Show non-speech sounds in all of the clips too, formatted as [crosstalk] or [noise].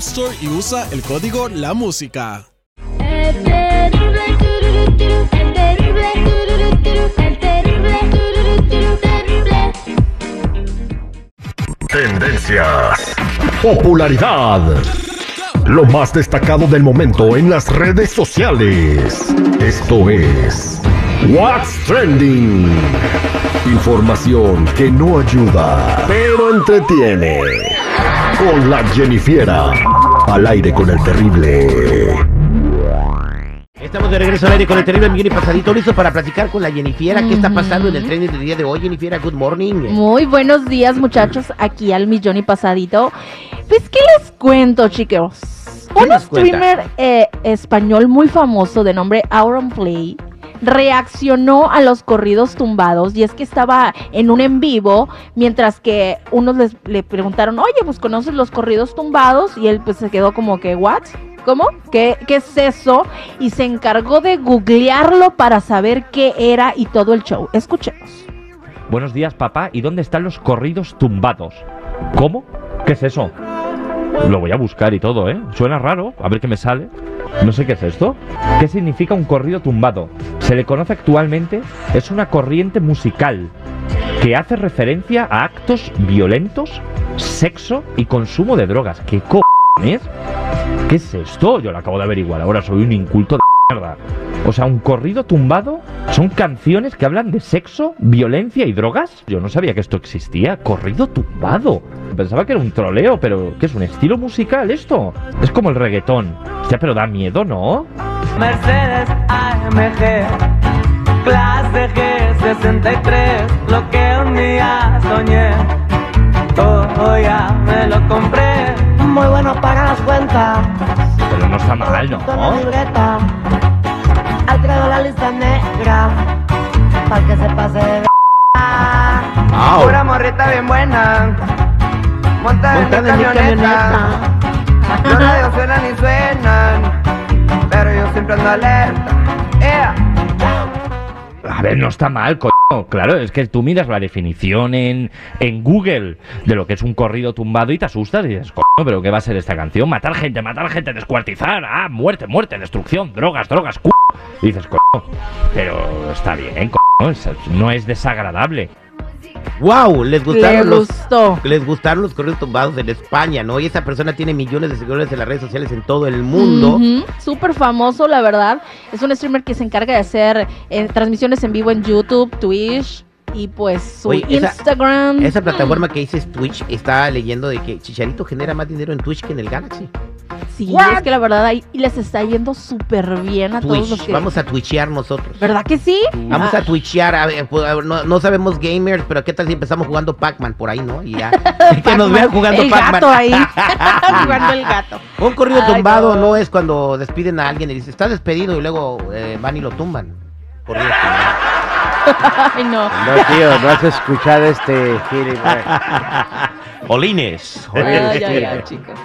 Store y usa el código La Música. Tendencias. Popularidad. Lo más destacado del momento en las redes sociales. Esto es What's Trending. Información que no ayuda, pero entretiene. Con la Jennifiera. Al aire con el terrible. Estamos de regreso al aire con el terrible millón y pasadito, listo para platicar con la Jennifiera. ¿Qué está pasando en el tren del día de hoy, Jennifiera? Good morning. Muy buenos días, muchachos, aquí al millón y pasadito. Pues, ¿qué les cuento, chicos? ¿Qué Un streamer eh, español muy famoso de nombre Auronplay reaccionó a los corridos tumbados y es que estaba en un en vivo mientras que unos les, le preguntaron, oye, pues conoces los corridos tumbados y él pues se quedó como que, ¿what? ¿Cómo? ¿Qué, ¿Qué es eso? Y se encargó de googlearlo para saber qué era y todo el show. Escuchemos. Buenos días, papá. ¿Y dónde están los corridos tumbados? ¿Cómo? ¿Qué es eso? Lo voy a buscar y todo, ¿eh? Suena raro. A ver qué me sale. No sé qué es esto. ¿Qué significa un corrido tumbado? Se le conoce actualmente, es una corriente musical que hace referencia a actos violentos, sexo y consumo de drogas. ¿Qué co es? ¿Qué es esto? Yo lo acabo de averiguar. Ahora soy un inculto de mierda. O sea, un corrido tumbado son canciones que hablan de sexo, violencia y drogas. Yo no sabía que esto existía. Corrido tumbado. Pensaba que era un troleo, pero ¿qué es un estilo musical esto? Es como el reggaetón. Hostia, pero da miedo, ¿no? Mercedes AMG, clase G63, lo que un día soñé, todo ya me lo compré. Muy bueno para las cuentas. Pero no está mal, Con la ¿no? libreta. Al traigo la lista negra. Para que se pase de. Pura morrita bien buena, monta en mi Montada en mi camioneta. A ver, no está mal, coño. Claro, es que tú miras la definición en, en Google de lo que es un corrido tumbado y te asustas y dices, coño, pero ¿qué va a ser esta canción? Matar gente, matar gente, descuartizar, ah, muerte, muerte, destrucción, drogas, drogas, cu. Y dices, coño, pero está bien, coño, no es desagradable. ¡Wow! Les Le gustaron los. Les gustaron los corridos tumbados en España, ¿no? Y esa persona tiene millones de seguidores en las redes sociales en todo el mundo. Ujú, Súper famoso, la verdad. Es un streamer que se encarga de hacer eh, transmisiones en vivo en YouTube, Twitch y pues su Oye, Instagram. Esa plataforma que dices Twitch está leyendo de que Chicharito genera más dinero en Twitch que en el Galaxy. Sí, es que la verdad ahí les está yendo súper bien a todos los Twitch, que... vamos a twitchear nosotros. ¿Verdad que sí? Vamos Ah, a twitchear, a ver, pues, a ver, no, no sabemos gamers, pero ¿qué tal si empezamos jugando Pac-Man por ahí, no? Y ya. [laughs] [laughs] que nos vean jugando el Pac-Man. gato ahí. [laughs] jugando el gato. Un corrido Ay, tumbado no. no. es cuando despiden a alguien y dice, está despedido y luego eh, van y lo tumban. Corrido tumbado. [laughs] Ay, no. No, tío, no has escuchado este gilipollas. [laughs] Olines. Ay, ay, ay, chicos.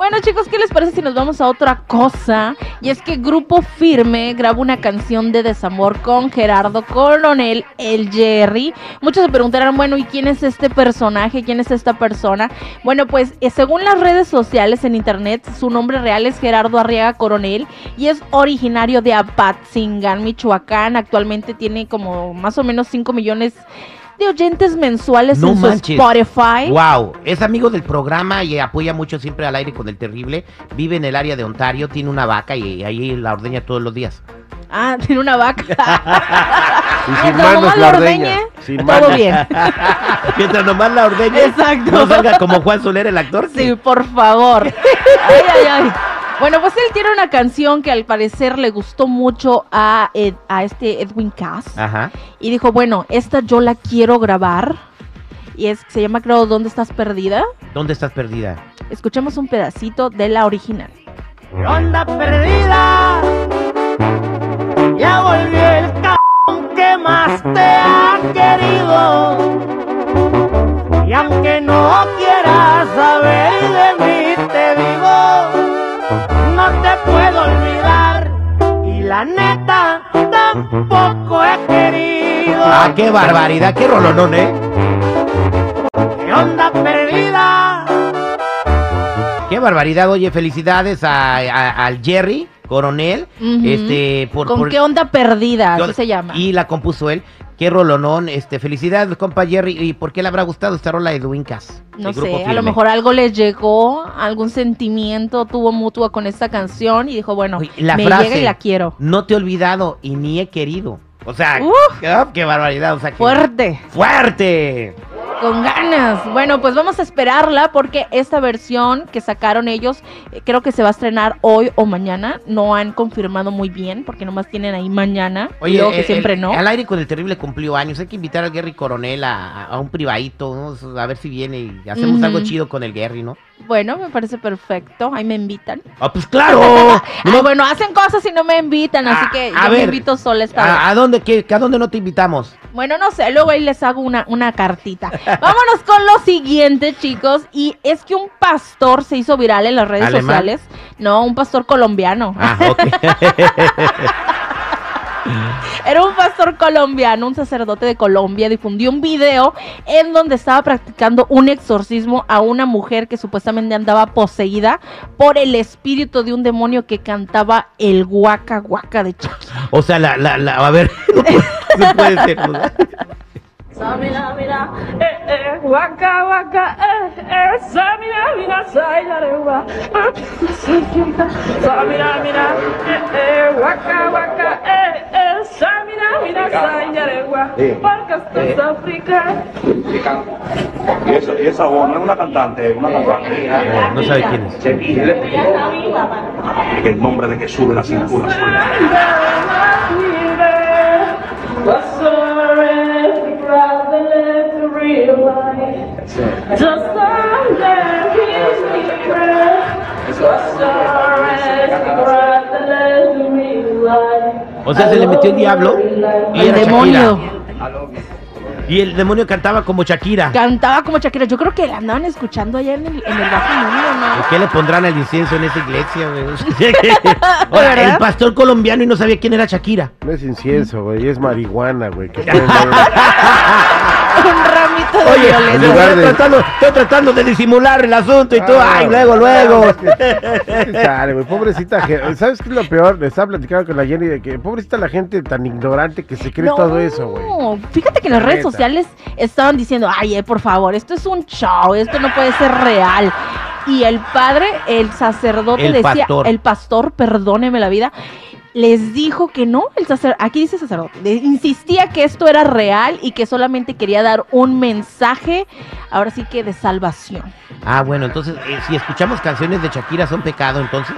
Bueno, chicos, ¿qué les parece si nos vamos a otra cosa? Y es que Grupo Firme grabó una canción de desamor con Gerardo Coronel, el Jerry. Muchos se preguntarán, bueno, ¿y quién es este personaje? ¿Quién es esta persona? Bueno, pues eh, según las redes sociales en internet, su nombre real es Gerardo Arriaga Coronel y es originario de Apatzingán, Michoacán. Actualmente tiene como más o menos 5 millones de oyentes mensuales No en su. Spotify. Wow, es amigo del programa y apoya mucho siempre al aire con el terrible. Vive en el área de Ontario, tiene una vaca y ahí la ordeña todos los días. Ah, [laughs] tiene una vaca. Y sin Mientras manos nomás la ordeña. ordeñe, Sin todo manos. bien. [laughs] Mientras nomás la ordeña. Exacto. No salga como Juan Soler, el actor. Sí, por favor. [laughs] Ay, ay, ay. Bueno, pues él tiene una canción que al parecer le gustó mucho a, Ed- a este Edwin Cass. Ajá. Y dijo, bueno, esta yo la quiero grabar. Y es, se llama, creo, ¿Dónde estás perdida? ¿Dónde estás perdida? Escuchemos un pedacito de la original. Ronda perdida. Ya volvió el cabrón que más te ha querido. Y aunque no Ah, qué barbaridad, qué rolonón, ¿eh? ¿Qué onda perdida? Qué barbaridad, oye, felicidades a, a- al Jerry Coronel. Ujú. Este, por, ¿Con por- qué onda perdida? Así se llama. Y la compuso él. Qué rolonón. Este, felicidades, compa Jerry. ¿Y por qué le habrá gustado esta rola de Edwin Cass? No grupo sé, a lo mejor algo le llegó, algún sentimiento tuvo mutuo con esta canción y dijo, bueno, Oye, la me frase, llega y la quiero. No te he olvidado y ni he querido. O sea, ah, qué barbaridad. O sea, Fuerte, ¡Fuerte! con ganas. Bueno, pues vamos a esperarla porque esta versión que sacaron ellos eh, creo que se va a estrenar hoy o mañana. No han confirmado muy bien porque nomás tienen ahí mañana. y luego que siempre no. Al aire con el terrible cumplió años. Hay que invitar al Gary Coronel a, a un privadito, ¿no? A ver si viene y hacemos algo chido con el Gary, ¿no? Bueno, me parece perfecto. Ahí me invitan. ¡Ah, pues claro! [laughs] Ay, bueno, hacen cosas y no me invitan, así Ah, que a yo me invito sola esta vez. ¿A, a dónde, qué, a dónde no te invitamos? Bueno, no sé, luego ahí les hago una, una cartita. [laughs] Vámonos con lo siguiente, chicos. Y es que un pastor se hizo viral en las redes ¿Alemán? sociales. No, un pastor colombiano. Ah, ok. [laughs] [laughs] Era un pastor colombiano, un sacerdote de Colombia, difundió un video en donde estaba practicando un exorcismo a una mujer que supuestamente andaba poseída por el espíritu de un demonio que cantaba el guaca guaca de Shakira. o sea, la, la, la, a ver, [laughs] no puede, no puede ser. ¿no? Mira, mira, eh, eh, waka, waka, eh, eh, sa, mira, mira, sa, ya, re, wa, ah, sa, mira, mira, eh, eh, waka, waka, eh, África. Y esa, y esa voz no es una cantante, es una cantante. Eh, no sabe quién es. El nombre de Jesús de la cintura. O sea, se le metió el diablo y El era demonio. Shakira. Y el demonio cantaba como Shakira. Cantaba como Shakira. Yo creo que la andaban escuchando allá en el, en el bajo mundo, ¿no? ¿Qué le pondrán al incienso en esa iglesia, güey? [laughs] [laughs] Ahora, el pastor colombiano y no sabía quién era Shakira. No es incienso, güey, es marihuana, güey. [laughs] de Oye, violeta. en lugar estoy, de- tratando, estoy tratando de disimular el asunto y tú, Ah, ay, luego, luego. [laughs] Chale, güey, pobrecita gente. ¿Sabes qué es lo peor? Le estaba platicando con la Jenny de que pobrecita la gente tan ignorante que se cree No, todo eso, güey. Fíjate que en las La redes sociales estaban diciendo, ay, eh, por favor, esto es un show, esto no puede ser real. Y el padre, el sacerdote El decía, pastor. el pastor, perdóneme la vida, les dijo que no, el sacerdote, aquí dice sacerdote, insistía que esto era real y que solamente quería dar un mensaje, ahora sí que de salvación. Ah, bueno, entonces, eh, si escuchamos canciones de Shakira, ¿son pecado entonces?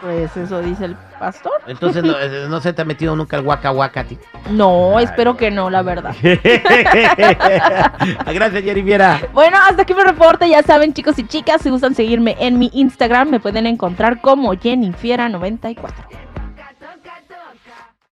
Pues eso dice el pastor. Entonces, no, [laughs] eh, no se te ha metido nunca el guaca guaca a ti. No, espero que no, la verdad. [laughs] Gracias, Jennifiera. Bueno, hasta aquí mi reporte. Ya saben, chicos y chicas, si gustan seguirme en mi Instagram, me pueden encontrar como Jennifiera94.